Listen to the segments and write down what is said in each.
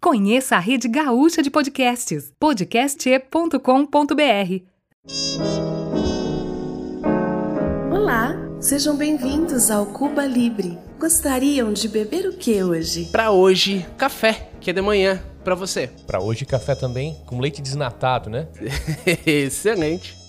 Conheça a rede gaúcha de podcasts, podcast.com.br. Olá, sejam bem-vindos ao Cuba Libre. Gostariam de beber o que hoje? Para hoje, café, que é de manhã, para você. Para hoje, café também com leite desnatado, né? Excelente.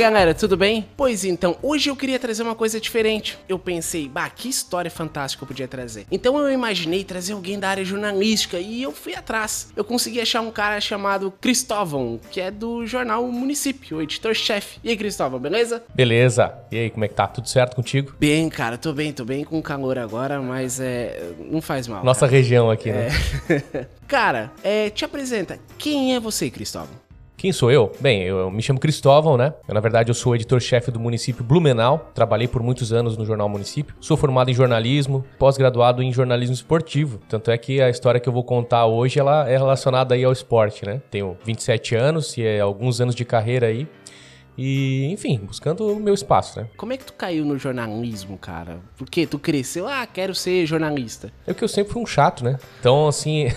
Galera, tudo bem? Pois então, hoje eu queria trazer uma coisa diferente. Eu pensei, bah, que história fantástica eu podia trazer. Então eu imaginei trazer alguém da área jornalística e eu fui atrás. Eu consegui achar um cara chamado Cristóvão, que é do jornal Município, o editor-chefe. E aí, Cristóvão, beleza? Beleza. E aí, como é que tá? Tudo certo contigo? Bem, cara, tô bem, tô bem com calor agora, mas é. Não faz mal. Nossa cara. região aqui, né? É. cara, é, te apresenta. Quem é você, Cristóvão? Quem sou eu? Bem, eu me chamo Cristóvão, né? Eu, na verdade, eu sou editor-chefe do município Blumenau. Trabalhei por muitos anos no jornal Município. Sou formado em jornalismo, pós-graduado em jornalismo esportivo. Tanto é que a história que eu vou contar hoje ela é relacionada aí ao esporte, né? Tenho 27 anos e é alguns anos de carreira aí. E, enfim, buscando o meu espaço, né? Como é que tu caiu no jornalismo, cara? Por quê? Tu cresceu, ah, quero ser jornalista. É que eu sempre fui um chato, né? Então, assim.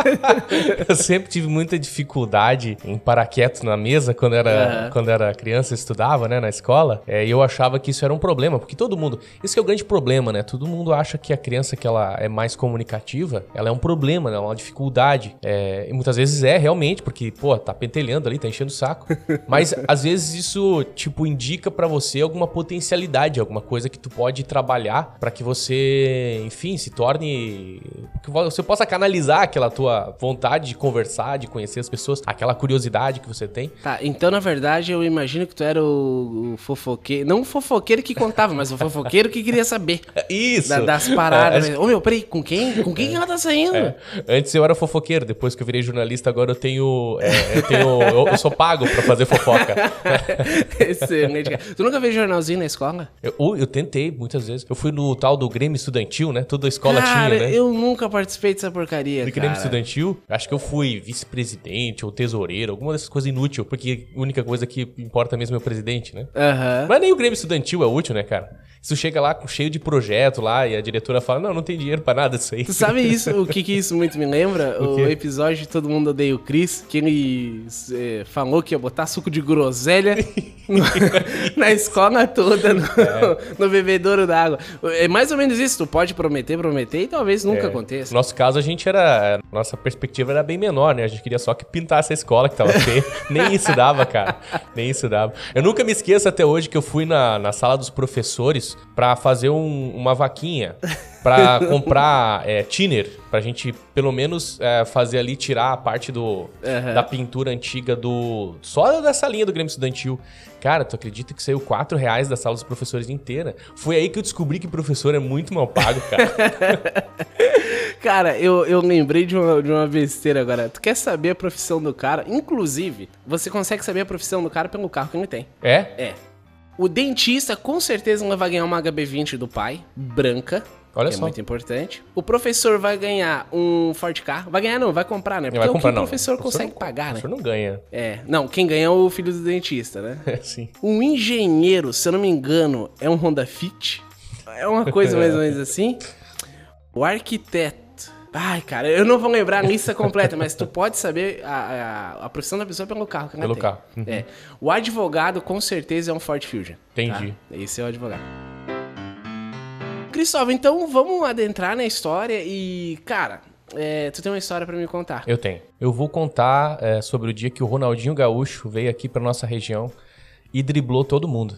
eu sempre tive muita dificuldade em parar quieto na mesa quando era, uhum. quando era criança, estudava, né, na escola. É, e eu achava que isso era um problema, porque todo mundo. Isso é o grande problema, né? Todo mundo acha que a criança que ela é mais comunicativa, ela é um problema, né? Uma dificuldade. É, e muitas vezes é, realmente, porque, pô, tá pentelhando ali, tá enchendo o saco. Mas, às vezes, vezes isso, tipo, indica para você alguma potencialidade, alguma coisa que tu pode trabalhar para que você, enfim, se torne. que você possa canalizar aquela tua vontade de conversar, de conhecer as pessoas, aquela curiosidade que você tem. Tá, então na verdade eu imagino que tu era o, o fofoqueiro. Não o fofoqueiro que contava, mas o fofoqueiro que queria saber. Isso! Da, das paradas. É, Ô meu, peraí, com quem? Com quem é. ela tá saindo? É. Antes eu era fofoqueiro, depois que eu virei jornalista, agora eu tenho. É, eu, tenho eu, eu, sou pago para fazer fofoca. Excelente, cara. Tu nunca fez jornalzinho na escola? Eu, eu tentei muitas vezes. Eu fui no tal do Grêmio Estudantil, né? Toda a escola cara, tinha, né? eu nunca participei dessa porcaria, Do Grêmio Estudantil, acho que eu fui vice-presidente ou tesoureiro, alguma dessas coisas inútil, porque a única coisa que importa mesmo é o presidente, né? Mas nem o Grêmio Estudantil é útil, né, cara? Isso chega lá cheio de projeto lá e a diretora fala: Não, não tem dinheiro pra nada disso aí. Tu sabe isso? O que, que isso muito me lembra? O, o episódio de Todo Mundo Odeia o Chris, que ele é, falou que ia botar suco de groselha no, na escola toda, no, é. no bebedouro d'água. É mais ou menos isso. Tu pode prometer, prometer e talvez nunca é. aconteça. No nosso caso, a gente era. Nossa perspectiva era bem menor, né? A gente queria só que pintasse a escola que tava feia. Nem isso dava, cara. Nem isso dava. Eu nunca me esqueço até hoje que eu fui na, na sala dos professores para fazer um, uma vaquinha para comprar é, thinner, pra gente pelo menos é, fazer ali, tirar a parte do, uhum. da pintura antiga do. Só dessa linha do Grêmio Estudantil. Cara, tu acredita que saiu 4 reais da sala dos professores inteira? Foi aí que eu descobri que professor é muito mal pago, cara. cara, eu, eu lembrei de uma, de uma besteira agora. Tu quer saber a profissão do cara? Inclusive, você consegue saber a profissão do cara pelo carro que ele tem. É? É. O dentista com certeza não vai ganhar uma HB20 do pai, branca. Olha que é só. É muito importante. O professor vai ganhar um Ford Car. Vai ganhar não, vai comprar, né? Porque vai comprar, o que não. o professor, o consegue não, pagar, né? O professor não ganha. É. Não, quem ganha é o filho do dentista, né? É, sim. Um engenheiro, se eu não me engano, é um Honda Fit. É uma coisa mais ou menos assim. O arquiteto Ai, cara, eu não vou lembrar a lista completa, mas tu pode saber a, a, a profissão da pessoa pelo carro que ela Pelo tem. carro. Uhum. É. O advogado, com certeza, é um Ford Fusion. Entendi. Tá? Esse é o advogado. Cristóvão, então vamos adentrar na história e, cara, é, tu tem uma história para me contar. Eu tenho. Eu vou contar é, sobre o dia que o Ronaldinho Gaúcho veio aqui para nossa região e driblou todo mundo.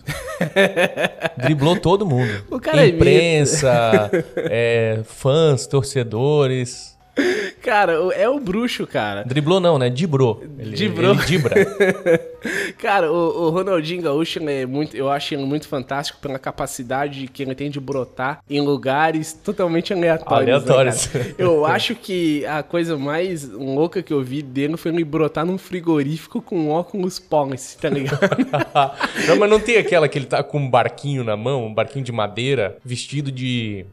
driblou todo mundo. O cara Imprensa, é, fãs, torcedores. Cara, é o bruxo, cara. Driblou não, né? Dibrou. Ele, Dibrou. Ele dibra. cara, o, o, Ronaldinho Gaúcho, é muito, eu acho ele muito fantástico pela capacidade que ele tem de brotar em lugares totalmente aleatórios. Né, aleatórios. Né, eu acho que a coisa mais louca que eu vi dele foi ele brotar num frigorífico com óculos policy, tá ligado? não, mas não tem aquela que ele tá com um barquinho na mão, um barquinho de madeira, vestido de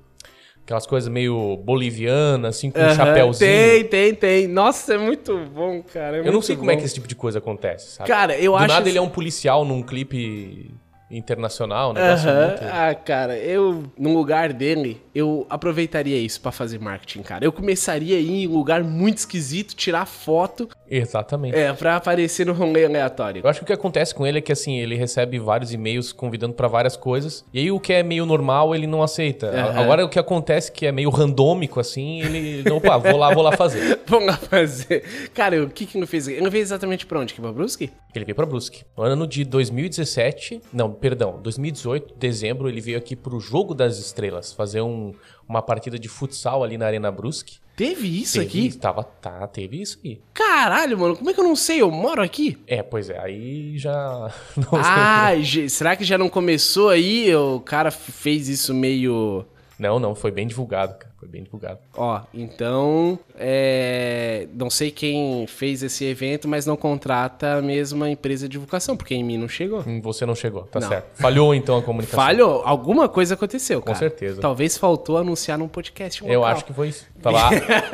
Aquelas coisas meio bolivianas, assim, com um chapéuzinho. Tem, tem, tem. Nossa, é muito bom, cara. é Eu não sei como é bom. que esse tipo de coisa acontece, sabe? Cara, eu Do acho. nada ele é um policial num clipe internacional, um Aham. muito... Ah, cara, eu, no lugar dele, eu aproveitaria isso pra fazer marketing, cara. Eu começaria a ir em um lugar muito esquisito, tirar foto, Exatamente. é, pra aparecer no rolê aleatório. Eu acho que o que acontece com ele é que assim, ele recebe vários e-mails convidando pra várias coisas, e aí o que é meio normal ele não aceita. Agora o que acontece que é meio randômico assim, ele, não, opa, vou lá, vou lá fazer. Vamos lá fazer. Cara, o que que ele fez? Ele fez exatamente pra onde? Que pra Brusque? Ele veio pra Brusque. No ano de 2017, não, perdão, 2018, dezembro, ele veio aqui pro Jogo das Estrelas, fazer um- uma partida de futsal ali na Arena Brusque. Teve isso Teve- aqui? Tava, tá, teve isso aí. Caralho, mano, como é que eu não sei? Eu moro aqui. É, pois é, aí já. Não, Ah, ge- será que já não começou aí? O cara fez isso meio. não, não, foi bem divulgado, cara. Foi bem divulgado. Ó, então. É... Não sei quem fez esse evento, mas não contrata a mesma empresa de divulgação, porque em mim não chegou. Hum, Você não chegou, tá Não. certo. Falhou então a comunicação. Falhou, alguma coisa aconteceu, cara. certeza. Talvez faltou anunciar num podcast Eu acho que foi isso. Tá lá.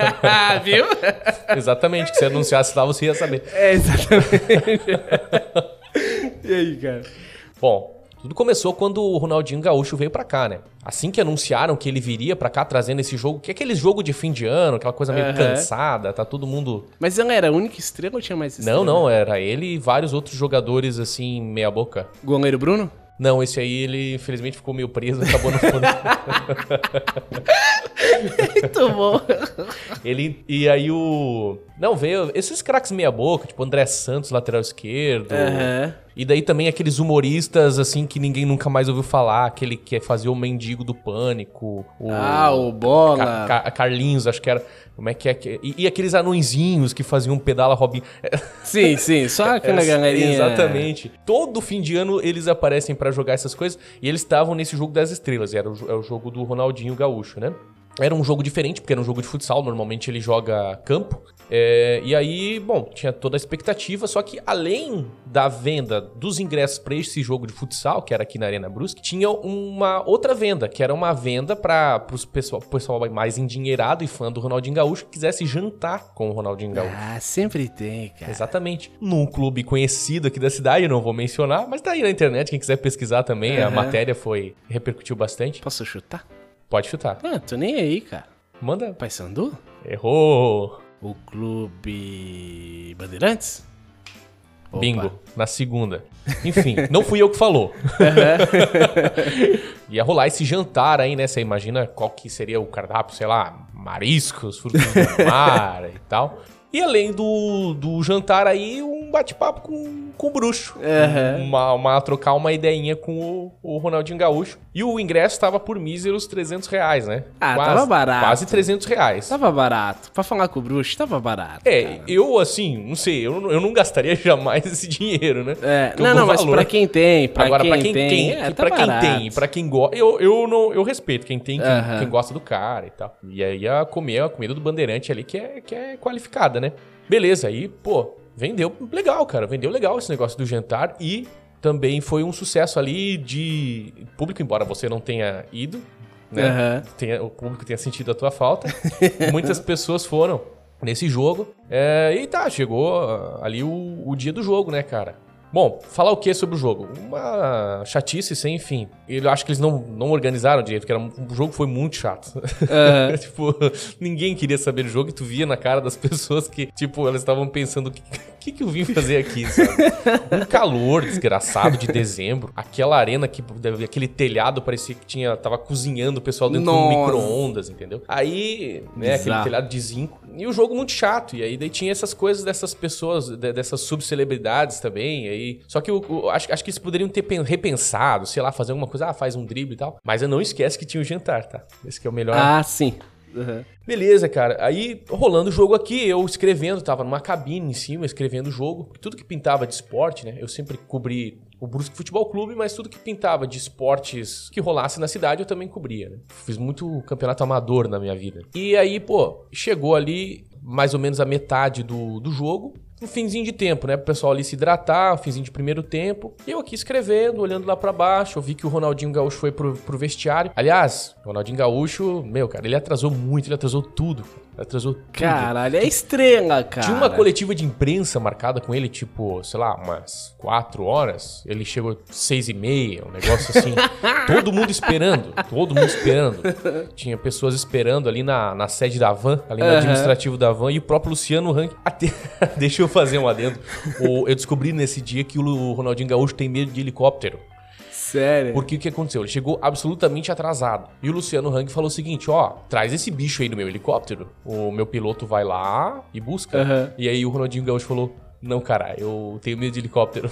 Viu? Exatamente, que se anunciasse lá, você ia saber. É, exatamente. e aí, cara? Bom, tudo começou quando o Ronaldinho Gaúcho veio pra cá, né? Assim que anunciaram que ele viria pra cá trazendo esse jogo, que é aquele jogo de fim de ano, aquela coisa meio Aham. cansada, tá todo mundo. Mas ela era a única estrela ou tinha mais estrela? Não, não, era ele e vários outros jogadores assim, meia boca. Goleiro Bruno? Não, esse aí ele infelizmente ficou meio preso, acabou no fundo. Muito bom. ele e aí o Não, veio esses craques meia boca, tipo André Santos, lateral esquerdo. Aham. E daí também aqueles humoristas, assim, que ninguém nunca mais ouviu falar. Aquele que fazia o mendigo do pânico. O Ah, o Bola. Ca- Ca- Carlinhos, acho que era. Como é que é? que- E, e aqueles anõezinhos que faziam pedala Robin. Sim, sim, só aquela Era- galerinha. Exatamente. Todo fim de ano eles aparecem pra jogar essas coisas. E eles estavam nesse jogo das estrelas. Era o, jo- é o jogo do Ronaldinho Gaúcho, né? Era um jogo diferente, porque era um jogo de futsal. Normalmente ele joga campo. É, e aí, bom, tinha toda a expectativa. Só que além da venda dos ingressos pra esse jogo de futsal, que era aqui na Arena Brusque, tinha uma outra venda, que era uma venda para o pessoal, pessoal mais endinheirado e fã do Ronaldinho Gaúcho que quisesse jantar com o Ronaldinho Gaúcho. Ah, sempre tem, cara. Exatamente. Num clube conhecido aqui da cidade, não vou mencionar, mas tá aí na internet, quem quiser pesquisar também, a Aham. matéria foi repercutiu bastante. Posso chutar? Pode chutar. Ah, tô nem aí, cara. Manda. Paysandu? Errou. O Clube Bandeirantes? Opa. Bingo. Na segunda. Enfim, não fui eu que falou. Ia rolar esse jantar aí, né? Você imagina qual que seria o cardápio, sei lá, mariscos, frutos do mar e tal. E além do, do jantar aí, um bate-papo com, com o bruxo. Aham. Uma, uma- trocar uma ideinha com o, o Ronaldinho Gaúcho. E o ingresso tava por míseros 300 reais, né? Ah, tava barato. Quase 300 reais. Tava barato. Pra falar com o bruxo, tava barato. É, cara. eu assim, não sei, eu, não- eu não gastaria jamais esse dinheiro, né? É, não, não, mas valor. pra quem tem, pra Agora, quem, pra quem tem, tem, é, tá pra quem tem, pra quem gosta, eu, eu, não, eu respeito quem tem, quem, Aham. quem gosta do cara e tal. E aí a comer a comida do bandeirante ali que é, que é qualificada, né? Beleza, aí, pô, vendeu legal, cara, vendeu legal esse negócio do jantar e também foi um sucesso ali de público, embora você não tenha ido, né? Aham. Tenha- o público tenha sentido a tua falta. Muitas pessoas foram nesse jogo. É, e tá, chegou ali o, o dia do jogo, né, cara? Bom, falar o que sobre o jogo? Uma chatice sem fim. Eu acho que eles não, não organizaram direito, porque era, o jogo foi muito chato. Aham. tipo, ninguém queria saber do jogo e tu via na cara das pessoas que, tipo, elas estavam pensando o que, que, que eu vim fazer aqui? Um calor desgraçado de dezembro, aquela arena que aquele telhado parecia que tinha tava cozinhando o pessoal dentro de um Nossa. micro-ondas, entendeu? Aí, né, aquele Bizarro. telhado de zinco. E o jogo muito chato. E aí daí tinha essas coisas dessas pessoas, de- dessas subcelebridades também. Aí, só que eu, eu acho, acho que eles poderiam ter pen- repensado, sei lá, fazer alguma coisa, ah, faz um drible e tal. Mas eu não esquece que tinha o jantar, tá? Esse que é o melhor. Ah, sim. Aham. Beleza, cara. Aí, rolando o jogo aqui, eu escrevendo, tava numa cabine em cima, escrevendo o jogo. Tudo que pintava de esporte, né? Eu sempre cobri o Brusque Futebol Clube, mas tudo que pintava de esportes que rolasse na cidade, eu também cobria, né? Fiz muito campeonato amador na minha vida. E aí, pô, chegou ali mais ou menos a metade do, do jogo. Um finzinho de tempo, né? Pro pessoal ali se hidratar, um finzinho de primeiro tempo. E eu aqui escrevendo, olhando lá para baixo, eu vi que o Ronaldinho Gaúcho foi pro, pro vestiário. Aliás, o Ronaldinho Gaúcho, meu, cara, ele atrasou muito, ele atrasou tudo. Atrasou tudo. Caralho, é estrela, cara. Tinha uma coletiva de imprensa marcada com ele, tipo, sei lá, umas quatro horas. Ele chegou seis e meia, um negócio assim. todo mundo esperando, todo mundo esperando. Tinha pessoas esperando ali na, na sede da van, ali no uhum. administrativo da van, e o próprio Luciano Rank. Até... Deixa eu fazer um adendo. O, eu descobri nesse dia que o Ronaldinho Gaúcho tem medo de helicóptero. Sério? Porque o que aconteceu? Ele chegou absolutamente atrasado. E o Luciano Hang falou o seguinte: ó, traz esse bicho aí no meu helicóptero. O meu piloto vai lá e busca. Uhum. E aí o Ronaldinho Gaúcho falou: não, cara, eu tenho medo de helicóptero.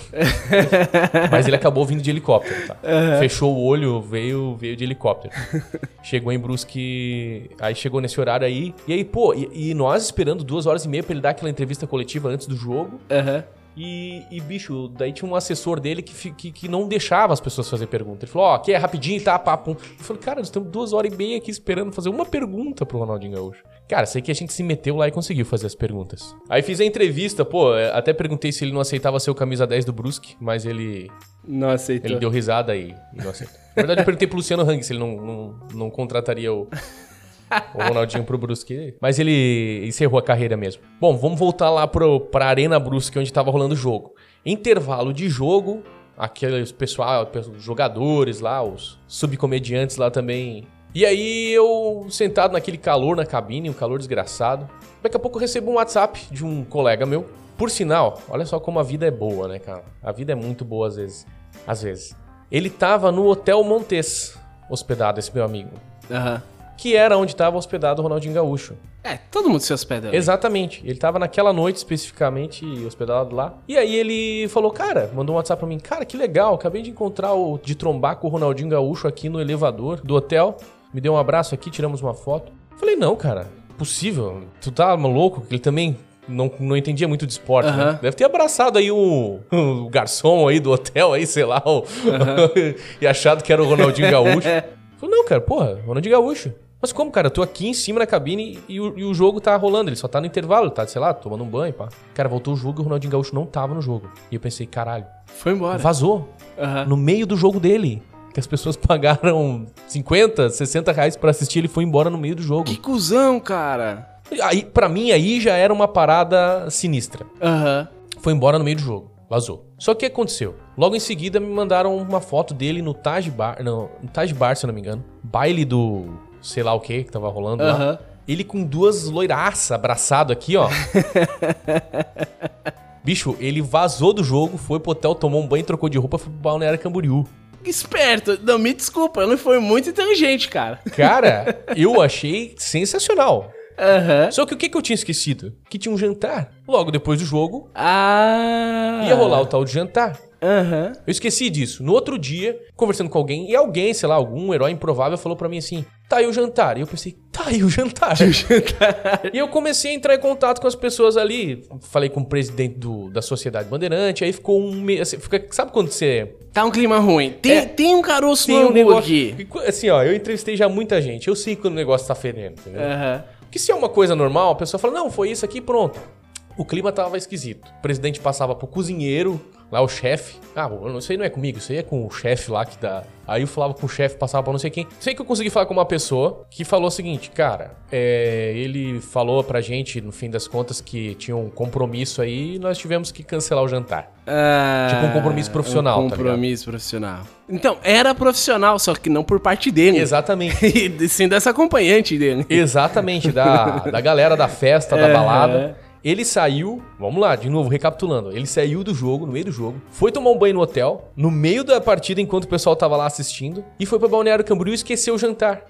Mas ele acabou vindo de helicóptero, tá? Uhum. Fechou o olho, veio, veio de helicóptero. chegou em Brusque, aí chegou nesse horário aí. E aí, pô, e, e, nós esperando duas horas e meia pra ele dar aquela entrevista coletiva antes do jogo. Aham. Uhum. E, e, bicho, daí tinha um assessor dele que, que, que não deixava as pessoas fazer pergunta. Ele falou, ó, oh, aqui é rapidinho, tá, papo. Eu falei, cara, nós estamos duas horas e meia aqui esperando fazer uma pergunta pro Ronaldinho Gaúcho. Cara, sei que a gente se meteu lá e conseguiu fazer as perguntas. Aí fiz a entrevista, pô, é, até perguntei se ele não aceitava ser o camisa 10 do Brusque, mas ele... Não aceitou. Ele deu risada e, e não aceitou. Na verdade, eu perguntei pro Luciano Hang se ele não, não, não contrataria o, o Ronaldinho pro Brusque. Mas ele encerrou a carreira mesmo. Bom, vamos voltar lá pro, pra Arena Brusque, onde tava rolando o jogo. Intervalo de jogo, aqueles pessoal, os jogadores lá, os subcomediantes lá também. E aí eu sentado naquele calor na cabine, um calor desgraçado. Daqui a pouco eu recebo um WhatsApp de um colega meu. Por sinal, olha só como a vida é boa, né, cara? A vida é muito boa às vezes. Às vezes. Ele tava no Hotel Montes, hospedado, esse meu amigo. Aham. Uhum que era onde estava hospedado o Ronaldinho Gaúcho. É, todo mundo se hospeda. Ali. Exatamente. Ele estava naquela noite especificamente hospedado lá. E aí ele falou, cara, mandou um WhatsApp pra mim, cara, que legal, acabei de encontrar o de trombar com o Ronaldinho Gaúcho aqui no elevador do hotel. Me deu um abraço aqui, tiramos uma foto. Falei, não, cara, possível. Tu tá maluco? Ele também não, não entendia muito de esporte, uhum. né? Deve ter abraçado aí o, o, garçom aí do hotel aí, sei lá, o, uhum. e achado que era o Ronaldinho Gaúcho. Falei, não, cara, porra, Ronaldinho Gaúcho. Mas como, cara? Eu tô aqui em cima na cabine e o, e o, jogo tá rolando, ele só tá no intervalo, tá, sei lá, tomando um banho, pá. Cara, voltou o jogo e o Ronaldinho Gaúcho não tava no jogo. E eu pensei, caralho. Foi embora. Vazou. Uhum. No meio do jogo dele. Que as pessoas pagaram 50, 60 reais pra assistir, ele foi embora no meio do jogo. Que cuzão, cara. Aí, pra mim, aí já era uma parada sinistra. Aham. Foi embora no meio do jogo. Vazou. Só que o que aconteceu? Logo em seguida me mandaram uma foto dele no Taj Bar, não, no Taj Bar, se eu não me engano. Baile do sei lá o que que tava rolando lá. Ele com duas loiraças abraçado aqui, ó. Bicho, ele vazou do jogo, foi pro hotel, tomou um banho, trocou de roupa, foi pro Balneário Camboriú. Esperto. Não, me desculpa, ele foi muito inteligente, cara. Cara, eu achei sensacional. Uhum. Só que o que, que eu tinha esquecido? Que tinha um jantar. Logo depois do jogo. Ah. Ia rolar o tal de jantar. Uhum. Eu esqueci disso. No outro dia, conversando com alguém, e alguém, sei lá, algum herói improvável falou para mim assim: tá aí o jantar. E eu pensei, tá aí o jantar. o jantar. e eu comecei a entrar em contato com as pessoas ali. Falei com o presidente do, da Sociedade Bandeirante, aí ficou um. Assim, fica, sabe quando você. Tá um clima ruim. Tem, é, tem um caroço tem no um negócio, aqui. Assim, ó, eu entrevistei já muita gente. Eu sei quando o negócio tá fedendo, entendeu? Uhum. Que se é uma coisa normal, a pessoa fala, não, foi isso aqui pronto. O clima tava esquisito. O presidente passava pro cozinheiro, lá o chefe. Ah, isso aí não é comigo, isso aí é com o chefe lá que dá. Aí eu falava com o chefe, passava pra não sei quem. Sei que eu consegui falar com uma pessoa que falou o seguinte, cara, é, ele falou pra gente, no fim das contas, que tinha um compromisso aí e nós tivemos que cancelar o jantar. Ah, tipo um compromisso profissional, um compromisso tá profissional. Então, era profissional, só que não por parte dele. Exatamente. e sim dessa acompanhante dele. Exatamente, da, da galera da festa, da balada. Ele saiu, vamos lá, de novo, recapitulando. Ele saiu do jogo, no meio do jogo, foi tomar um banho no hotel, no meio da partida, enquanto o pessoal tava lá assistindo, e foi pra Balneário Camboriú e esqueceu o jantar.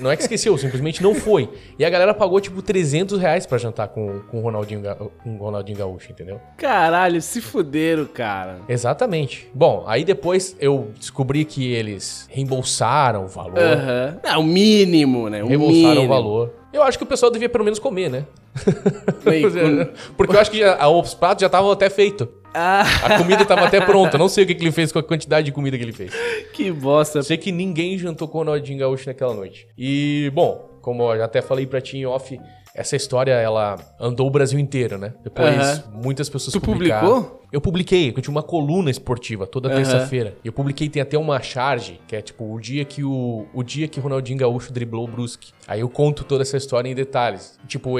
Não é que esqueceu, simplesmente não foi. E a galera pagou, tipo, 300 reais pra jantar com, com, o, Ronaldinho, com o Ronaldinho Gaúcho, entendeu? Caralho, se fuderam, cara. Exatamente. Bom, aí depois eu descobri que eles reembolsaram o valor. Aham. Uhum. É, o mínimo, né? O reembolsaram mínimo. o valor. Eu acho que o pessoal devia pelo menos comer, né? Porque eu acho que já, os pratos já estavam até feitos. Ah. A comida estava até pronta. Não sei o que, que, ele fez com a quantidade de comida que ele fez. Que bosta. Sei que ninguém jantou com o Ronaldinho Gaúcho naquela noite. E, bom, como eu até falei pra ti em off, essa história, ela andou o Brasil inteiro, né? Depois, Aham. muitas pessoas Tu publicaram. publicou? Eu publiquei, eu tinha uma coluna esportiva toda Aham. terça-feira. E eu publiquei, tem até uma charge, que é tipo o dia que o, o dia que Ronaldinho Gaúcho driblou o Brusque. Aí eu conto toda essa história em detalhes. Tipo,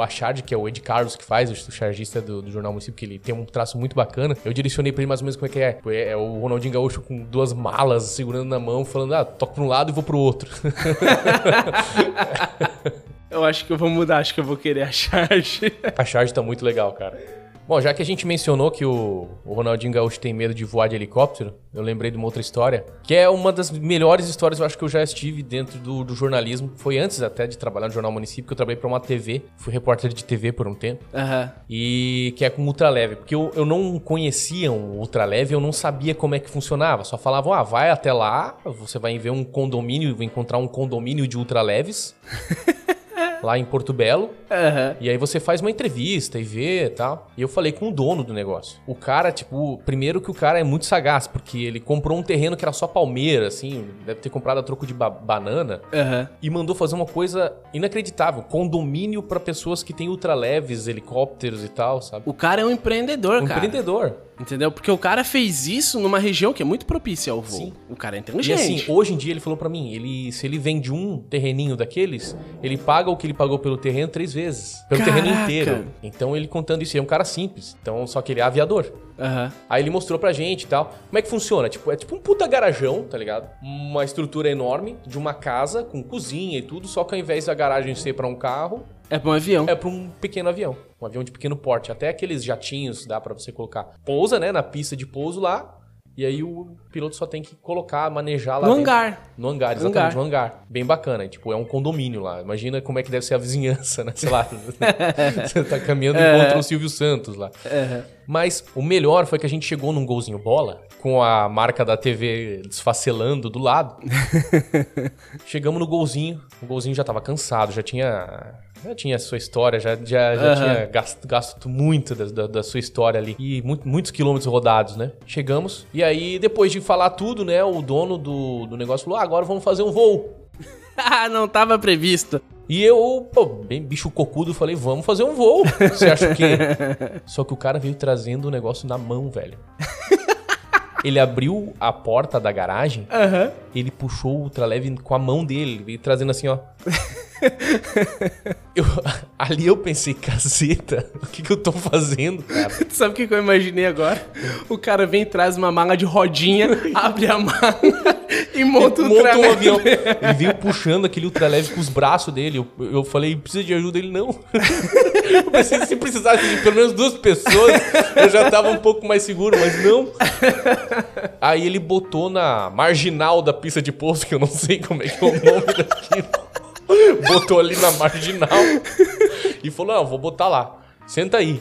a charge, que é o Ed Carlos que faz, o chargista do, do Jornal Município, que ele tem um traço muito bacana. Eu direcionei pra ele mais ou menos como é que é. É, é o Ronaldinho Gaúcho com duas malas segurando na mão, falando, ah, toco pra um lado e vou pro outro. Eu acho que eu vou mudar, acho que eu vou querer a charge. A charge tá muito legal, cara. Bom, já que a gente mencionou que o, o Ronaldinho Gaúcho tem medo de voar de helicóptero, eu lembrei de uma outra história, que é uma das melhores histórias eu acho que eu já estive dentro do, do jornalismo. Foi antes até de trabalhar no Jornal Município, que eu trabalhei pra uma TV, fui repórter de TV por um tempo, Aham. e que é com ultraleve. Porque eu, eu não conhecia um ultraleve, eu não sabia como é que funcionava. Só falavam, ah, vai até lá, você vai ver um condomínio, vai encontrar um condomínio de ultraleves. lá em Porto Belo. Aham. E aí você faz uma entrevista e vê e tal. E eu falei com o dono do negócio. O cara, tipo, primeiro que o cara é muito sagaz, porque ele comprou um terreno que era só palmeira, assim, deve ter comprado a troco de ba- banana. Aham. E mandou fazer uma coisa inacreditável: condomínio pra pessoas que têm ultraleves, helicópteros e tal, sabe? O cara é um empreendedor, Um cara. empreendedor. Entendeu? Porque o cara fez isso numa região que é muito propícia ao voo. Sim. O cara é E inteligente. assim, hoje em dia ele falou pra mim, ele, se ele vende um terreninho daqueles, ele paga o que ele pagou pelo terreno três vezes. Pelo terreno Caraca! inteiro. Então ele contando isso, ele é um cara simples. Então, só que ele é aviador. Aham. Aí ele mostrou pra gente e tal. Como é que funciona? Tipo, é tipo um puta garajão, tá ligado? Uma estrutura enorme de uma casa com cozinha e tudo, só que ao invés da garagem ser pra um carro, É pra um avião. é pra um pequeno avião. Um avião de pequeno porte. Até aqueles jatinhos dá pra você colocar. Pousa, né, na pista de pouso lá. E aí o piloto só tem que colocar, manejar lá No dentro. hangar. No hangar, exatamente, Hangar. no hangar. Bem bacana. Tipo, é um condomínio lá. Imagina como é que deve ser a vizinhança, né? Sei lá. você tá caminhando e encontra o Silvio Santos lá. Aham. Mas o melhor foi que a gente chegou num golzinho bola, com a marca da TV desfacelando do lado. Chegamos no golzinho, o golzinho já tava cansado, já tinha. Já tinha sua história, já, já, já Aham. tinha gasto, gasto muito da, da, da sua história ali. E mu- muitos quilômetros rodados, né? Chegamos. E aí, depois de falar tudo, né? O dono do, do negócio falou: ah, agora vamos fazer um voo. Ah, não tava previsto. E eu, pô, bem bicho cocudo, falei, vamos fazer um voo. Você acha o quê? Só que o cara veio trazendo o negócio na mão, velho. Ele abriu a porta da garagem, Aham. ele puxou o ultraleve com a mão dele, ele veio trazendo assim, ó. Eu- ali eu pensei, caceta, o que, que eu tô fazendo, cara? Tu sabe o que que eu imaginei agora? O cara vem, traz uma mala de rodinha, abre a mala e monta um Monta um avião. Ele veio puxando aquele ultraleve com os braços dele. Eu, eu falei, precisa de ajuda? Ele, não. Eu pensei que se precisasse de pelo menos duas pessoas, eu já tava um pouco mais seguro, mas não. Aí ele botou na marginal da pista de pouso, que eu não sei como é que é o nome daquilo. Botou ali na marginal e falou, não, vou botar lá. Senta aí.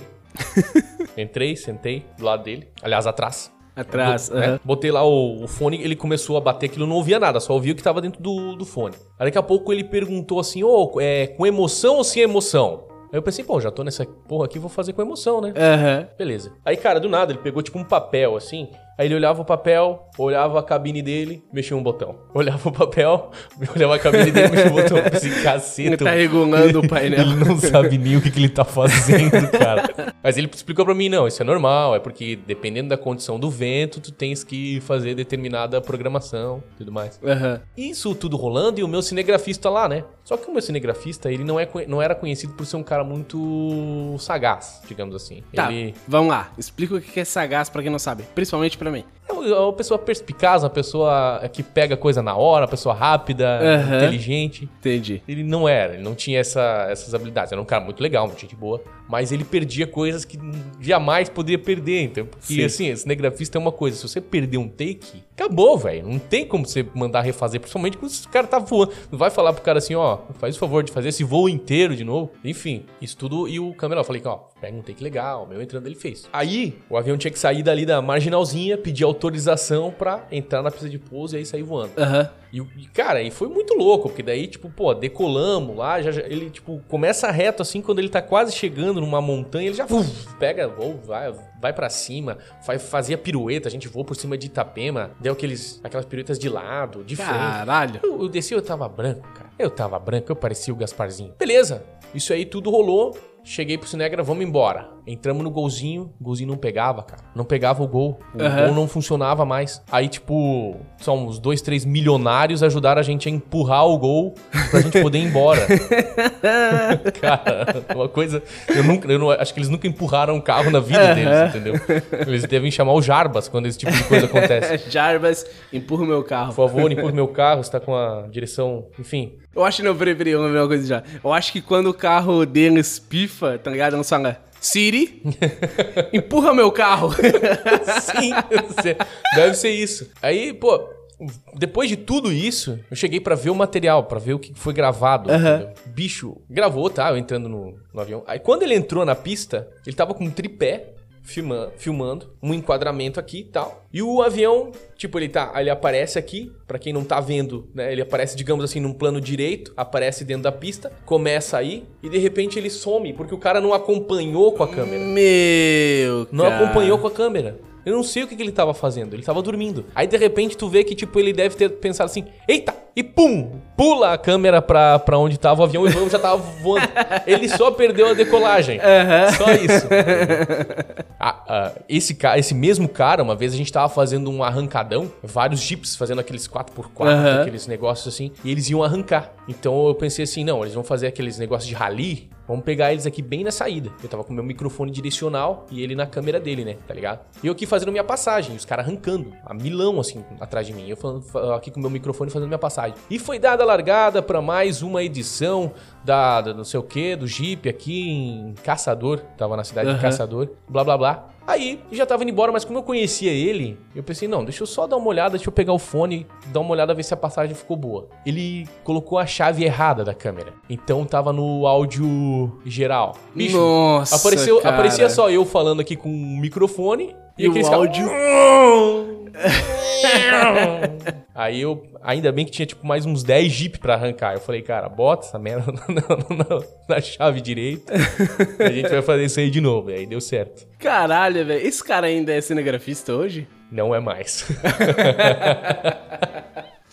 Entrei, sentei do lado dele. Aliás, atrás. Atrás. né? aham. Botei lá o, o fone, ele começou a bater aquilo, não ouvia nada, só ouvia o que tava dentro do, do fone. Aí daqui a pouco ele perguntou assim, ô, é com emoção ou sem emoção? Aí eu pensei, pô, já tô nessa porra aqui, vou fazer com emoção, né? Aham. Beleza. Aí, cara, do nada, ele pegou tipo um papel assim. Aí ele olhava o papel, olhava a cabine dele, mexia um botão. Olhava o papel, olhava a cabine dele, mexia um botão. Eu pensei, Ele tá regulando o painel. Ele não sabe nem o que, que ele tá fazendo, cara. Mas ele explicou pra mim, não, isso é normal, é porque dependendo da condição do vento, tu tens que fazer determinada programação e tudo mais. Aham. Isso tudo rolando e o meu cinegrafista lá, né? Só que o meu cinegrafista, ele não, é, não era conhecido por ser um cara muito sagaz, digamos assim. Tá, Ele vamos lá. Explica o que é sagaz pra quem não sabe. Principalmente pra mim. é uma pessoa perspicaz, uma pessoa que pega coisa na hora, uma pessoa rápida, Aham. inteligente. Entendi. Ele não era, ele não tinha essa- essas habilidades. Era um cara muito legal, muito gente boa. Mas ele perdia coisas que jamais poderia perder. Então, porque Sim. assim, cinegrafista é uma coisa. Se você perder um take, acabou, velho. Não tem como você mandar refazer, principalmente quando o cara tá voando. Não vai falar pro cara assim, ó, faz o favor de fazer esse voo inteiro de novo. Enfim, isso tudo. E o câmera, eu falei, ó, pega um take legal. Meu entrando, ele fez. Aí, o avião tinha que sair dali da marginalzinha, pedir autorização pra entrar na pista de pouso e aí sair voando. Aham. E, e, cara, e foi muito louco, porque daí, tipo, pô, decolamos lá, já, já- ele, tipo, começa reto assim, quando ele tá quase chegando numa montanha, ele já uf, pega, ou vai, vai para cima, faz, fazia pirueta, a gente voou por cima de Itapema, deu aqueles, aquelas piruetas de lado, de frente. Caralho. Eu, eu desci, eu tava branco, cara. Eu tava branco, eu parecia o Gasparzinho. Beleza. Isso aí tudo rolou. Cheguei pro Cinegra, vamos embora. Entramos no golzinho, o golzinho não pegava, cara. Não pegava o gol. O Aham. gol não funcionava mais. Aí, tipo, só uns dois, três milionários ajudaram a gente a empurrar o gol pra gente poder ir embora. cara, uma coisa. Eu nunca. Eu não, acho que eles nunca empurraram um carro na vida deles, entendeu? Eles devem chamar o Jarbas quando esse tipo de coisa acontece. Jarbas, empurra o meu carro. Por favor, empurre meu carro, está com a direção. Enfim. Eu acho que não, peraí, peraí, uma coisa já. Eu acho que quando o carro deles pifa, tá ligado? Não fala, Siri, empurra meu carro. Sim, deve ser isso. Aí, pô, depois de tudo isso, eu cheguei pra ver o material, pra ver o que foi gravado. entendeu? Bicho, gravou, tá? Eu entrando no, no avião. Aí quando ele entrou na pista, ele tava com um tripé. Filma, filmando, um enquadramento aqui e tal. E o avião, tipo, ele tá. Ele aparece aqui, pra quem não tá vendo, né? Ele aparece, digamos assim, num plano direito, aparece dentro da pista, começa aí, e de repente ele some, porque o cara não acompanhou com a câmera. Meu, Não cara. acompanhou com a câmera. Eu não sei o que, que ele tava fazendo. Ele tava dormindo. Aí de repente tu vê que, tipo, ele deve ter pensado assim: eita! E pum! Pula a câmera pra, pra onde tava o avião e o avião já tava voando. Ele só perdeu a decolagem. Só isso. Ah, ah, esse, esse mesmo cara, uma vez a gente tava fazendo um arrancadão, vários jeeps fazendo aqueles 4x4, Aham. aqueles negócios assim, e eles iam arrancar. Então eu pensei assim: não, eles vão fazer aqueles negócios de rally. Vamos pegar eles aqui bem na saída. Eu tava com meu microfone direcional e ele na câmera dele, né? Tá ligado? E eu aqui fazendo minha passagem, os caras arrancando, a milão assim, atrás de mim. Eu falando, fa- aqui com meu microfone fazendo minha passagem. E foi dada a largada pra mais uma edição da, da não sei o que, do Jeep aqui em Caçador. Tava na cidade de Aham. Caçador, blá blá blá. Aí já tava indo embora, mas como eu conhecia ele, eu pensei, não, deixa eu só dar uma olhada, deixa eu pegar o fone, dar uma olhada, ver se a passagem ficou boa. Ele colocou a chave errada da câmera. Então tava no áudio geral. Bicho, Nossa, apareceu, cara. aparecia só eu falando aqui com um microfone E o aqueles caras- áudio- Aí eu, ainda bem que tinha tipo mais uns 10 jeep pra arrancar. Eu falei, cara, bota essa merda na, na- na chave direita. a gente vai fazer isso aí de novo. E aí deu certo. Caralho, velho. Esse cara ainda é cinegrafista hoje? Não é mais.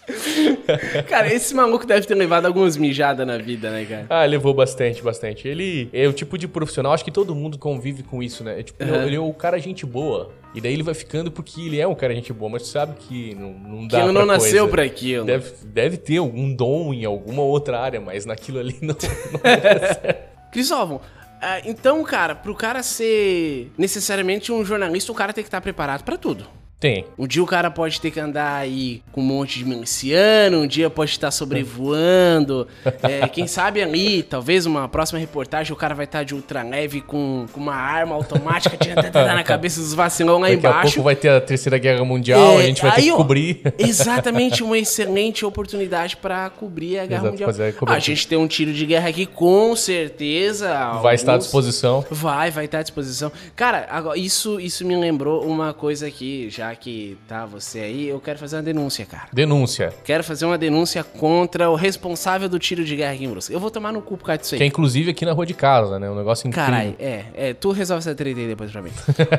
Cara, esse maluco deve ter levado algumas mijadas na vida, né, cara? ah, levou bastante, bastante. Ele é o tipo de profissional, acho que todo mundo convive com isso, né? É, tipo, ele é- Aham. ele é o cara gente boa. E daí ele vai ficando porque ele é um cara gente boa, mas tu sabe que não, não Que dá ele pra não nasceu coisa. pra aquilo. Deve, deve ter algum dom em alguma outra área, mas naquilo ali não, não dá certo. Crisóvão, ah, então, cara, pro cara ser necessariamente um jornalista, o cara tem que estar preparado pra tudo. Tem. Um dia o cara pode ter que andar aí com um monte de miliciano, um dia pode estar sobrevoando. é, quem sabe ali, talvez uma próxima reportagem, o cara vai estar de ultraleve com, com uma arma automática tirando na cabeça dos vacilão lá Daqui a embaixo. pouco vai ter a Terceira Guerra Mundial, É, a gente vai ter aí, que ó, cobrir. Exatamente, uma excelente oportunidade pra cobrir a Guerra Exato, Mundial. a cobertura. a gente tem um tiro de guerra aqui, com certeza. Vai estar à disposição. Vai, vai estar à disposição. Cara, agora, isso, isso me lembrou uma coisa aqui, já que tá você aí, eu quero fazer uma denúncia, cara. Denúncia. Quero fazer uma denúncia contra o responsável do tiro de guerra aqui em Brusque. Eu vou tomar no cu por causa disso aí. Que é inclusive aqui na rua de casa, né? Um negócio incrível. Caralho, é, é, tu resolve essa treta aí depois pra mim.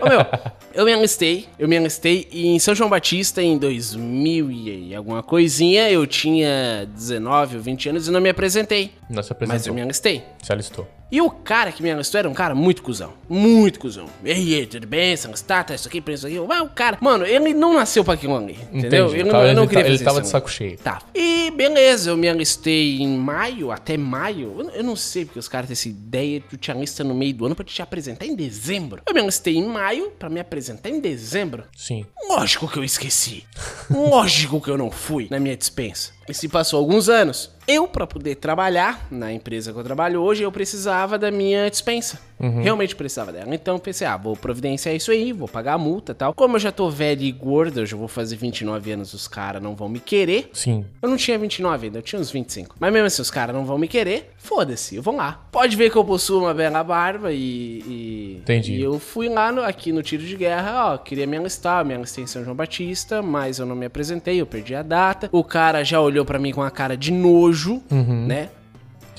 Ô meu, eu me alistei, eu me alistei em São João Batista em 2000 e alguma coisinha, eu tinha 19 ou 20 anos e não me apresentei. Não se Mas eu apresentou. me alistei. Se alistou. E o cara que me alistou era um cara muito cuzão. Muito cuzão. Ei, tudo bem? Você está, tá isso aqui, isso aqui. Mas o cara, mano, ele não nasceu pra aquilo ali. Entendeu? Entendi. Ele, não, ele não queria ele tava isso, de saco cheio. Tá. E beleza, eu me alistei em maio, até maio. Eu, eu não sei porque os caras têm essa ideia, tu te alista no meio do ano pra te apresentar em dezembro. Eu me alistei em maio pra me apresentar em dezembro. Sim. Lógico que eu esqueci. Lógico que eu não fui na minha dispensa. E se passou alguns anos. Eu, pra poder trabalhar na empresa que eu trabalho hoje, eu precisava da minha dispensa. Realmente precisava dela. Então pensei, ah, vou providenciar isso aí, vou pagar a multa e tal. Como eu já tô velho e gordo, eu já vou fazer 29 anos, os caras não vão me querer. Sim. Eu não tinha 29 ainda, eu tinha uns 25. Mas mesmo assim, os caras não vão me querer, foda-se, eu vou lá. Pode ver que eu possuo uma bela barba e. e Entendi. E eu fui lá no- aqui no tiro de guerra, ó, queria me alistar, me alistei em São João Batista, mas eu não me apresentei, eu perdi a data. O cara já olhou pra mim com a cara de nojo, né?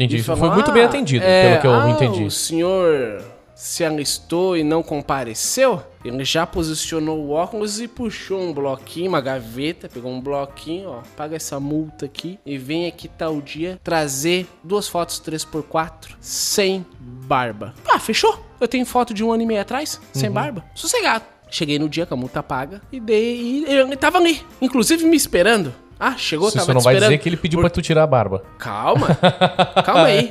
Entendi. Foi muito "Ah, bem atendido, é, pelo que eu ah, entendi. O senhor se alistou e não compareceu, ele já posicionou o óculos e puxou um bloquinho, uma gaveta, pegou um bloquinho, ó, paga essa multa aqui e vem aqui tal dia trazer duas fotos 3x4 sem barba. Ah, fechou? Eu tenho foto de um ano e meio atrás, sem barba. Sossegado. Cheguei no dia com a multa paga e dei. E ele tava ali, inclusive me esperando. Ah, chegou, Você tava só não vai dizer que ele pediu pra tu tirar a barba. Calma. Calma aí.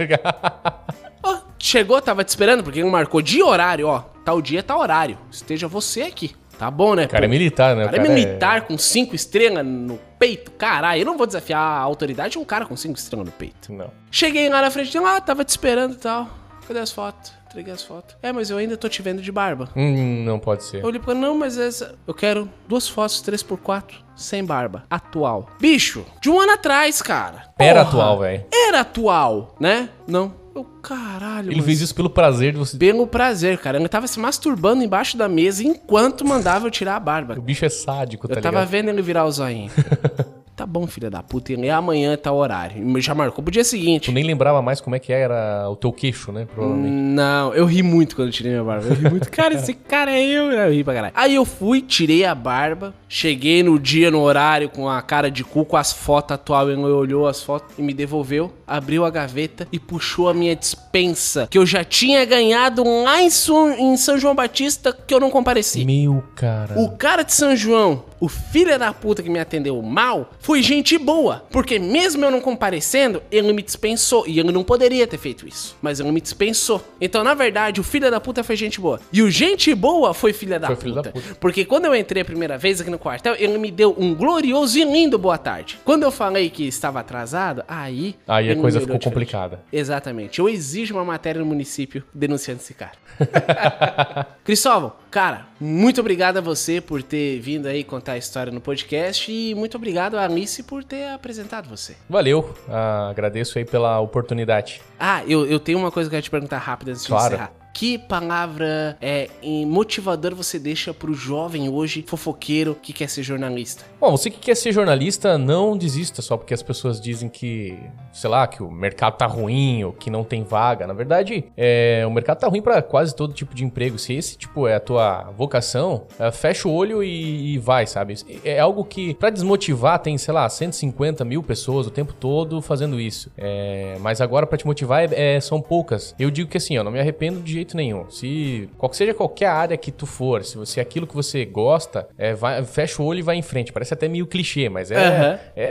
Ó, chegou, tava te esperando, porque ele marcou de horário, ó. Tal dia, tá horário. Esteja você aqui. Tá bom, né? O cara é pô? militar, né? O cara é militar com cinco estrelas no peito. Caralho, eu não vou desafiar a autoridade de um cara com cinco estrelas no peito. Não. Cheguei lá na frente dele, ah, tava te esperando e tal. Cadê as fotos? Entreguei as fotos. É, mas eu ainda tô te vendo de barba. Hum, não pode ser. Eu olhei pra não, mas essa. Eu quero duas fotos 3x4 sem barba. Atual. Bicho, de um ano atrás, cara. Era Porra. atual, velho. Era atual, né? Não. Eu, caralho, Ele mas- fez isso pelo prazer de você. Pelo prazer, cara. Ele tava se masturbando embaixo da mesa enquanto mandava eu tirar a barba. O bicho é sádico, tá Eu tava ligado? vendo ele virar o zoinho. tá bom, filha da puta. Ele amanhã tá o horário. Já marcou pro dia seguinte. Tu nem lembrava mais como é que era o teu queixo, né? Provavelmente. Não, eu ri muito quando eu tirei minha barba. Eu ri muito. Cara, esse cara é eu. Eu ri pra caralho. Aí eu fui, tirei a barba. Cheguei no dia, no horário, com a cara de cu, com as fotos atual. Ele olhou as fotos e me devolveu. Abriu a gaveta e puxou a minha dispensa. Que eu já tinha ganhado lá em, Su- em São João Batista, que eu não compareci. Meu cara. O cara de São João, o filho da puta que me atendeu mal, foi gente boa. Porque mesmo eu não comparecendo, ele me dispensou. E ele não poderia ter feito isso. Mas ele me dispensou. Então, na verdade, o filho da puta foi gente boa. E o gente boa foi filha da, Foi puta. filho da puta. Porque quando eu entrei a primeira vez aqui no quartel, ele me deu um glorioso e lindo boa tarde. Quando eu falei que estava atrasado, aí. Aí a coisa ficou diferente. complicada. Exatamente. Eu exijo uma matéria no município denunciando esse cara. Cristóvão, cara, muito obrigado a você por ter vindo aí contar a história no podcast e muito obrigado a Alice por ter apresentado você. Valeu. Ah, agradeço aí pela oportunidade. Ah, eu, eu tenho uma coisa que eu quero te perguntar rápido antes Claro. de encerrar. Que palavra é motivador você deixa pro jovem hoje, fofoqueiro, que quer ser jornalista? Bom, você que quer ser jornalista, não desista só porque as pessoas dizem que, sei lá, que o mercado tá ruim ou que não tem vaga. Na verdade, é, o mercado tá ruim pra quase todo tipo de emprego. Se esse tipo é a tua vocação, é, fecha o olho e, e vai, sabe? É algo que, pra desmotivar, tem, sei lá, 150 mil pessoas o tempo todo fazendo isso. É, mas agora, pra te motivar, é- é- são poucas. Eu digo que assim, eu não me arrependo de jeito nenhum. Se qual que seja qualquer área que tu for, se você aquilo que você gosta, é, vai- fecha o olho e vai em frente. Parece até meio clichê, mas é, Aham. é,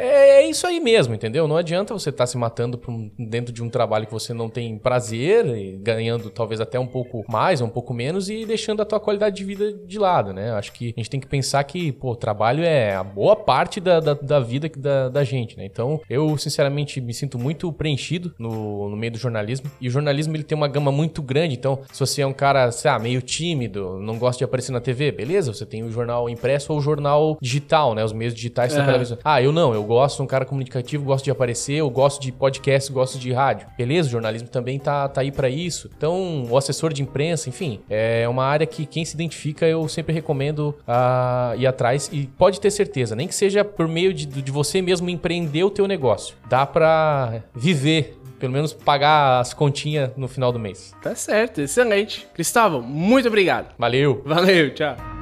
é isso aí mesmo, entendeu? Não adianta você estar se matando um- dentro de um trabalho que você não tem prazer, ganhando talvez até um pouco mais ou um pouco menos e deixando a tua qualidade de vida de lado, né? Acho que a gente tem que pensar que, pô, o trabalho é a boa parte da, da, da vida da, da gente, né? Então, eu, sinceramente, me sinto muito preenchido no, no meio do jornalismo. E o jornalismo, ele tem uma gama muito grande. Então, se você é um cara, sei lá, meio tímido, não gosta de aparecer na TV, beleza, você tem o jornal impresso ou o jornal digital, né? Os meios digitais da Aham. televisão. Ah, eu não, eu gosto, sou um cara comunicativo, gosto de aparecer, eu gosto de podcast, gosto de rádio. Beleza, o jornalismo também tá, tá aí pra isso. Então, o assessor de imprensa, enfim, é uma área que quem se identifica eu sempre recomendo ah, ir atrás e pode ter certeza, nem que seja por meio de, de você mesmo empreender o teu negócio. Dá pra viver, pelo menos pagar as continhas no final do mês. Tá certo, excelente. Cristóvão, muito obrigado. Valeu! Valeu, tchau.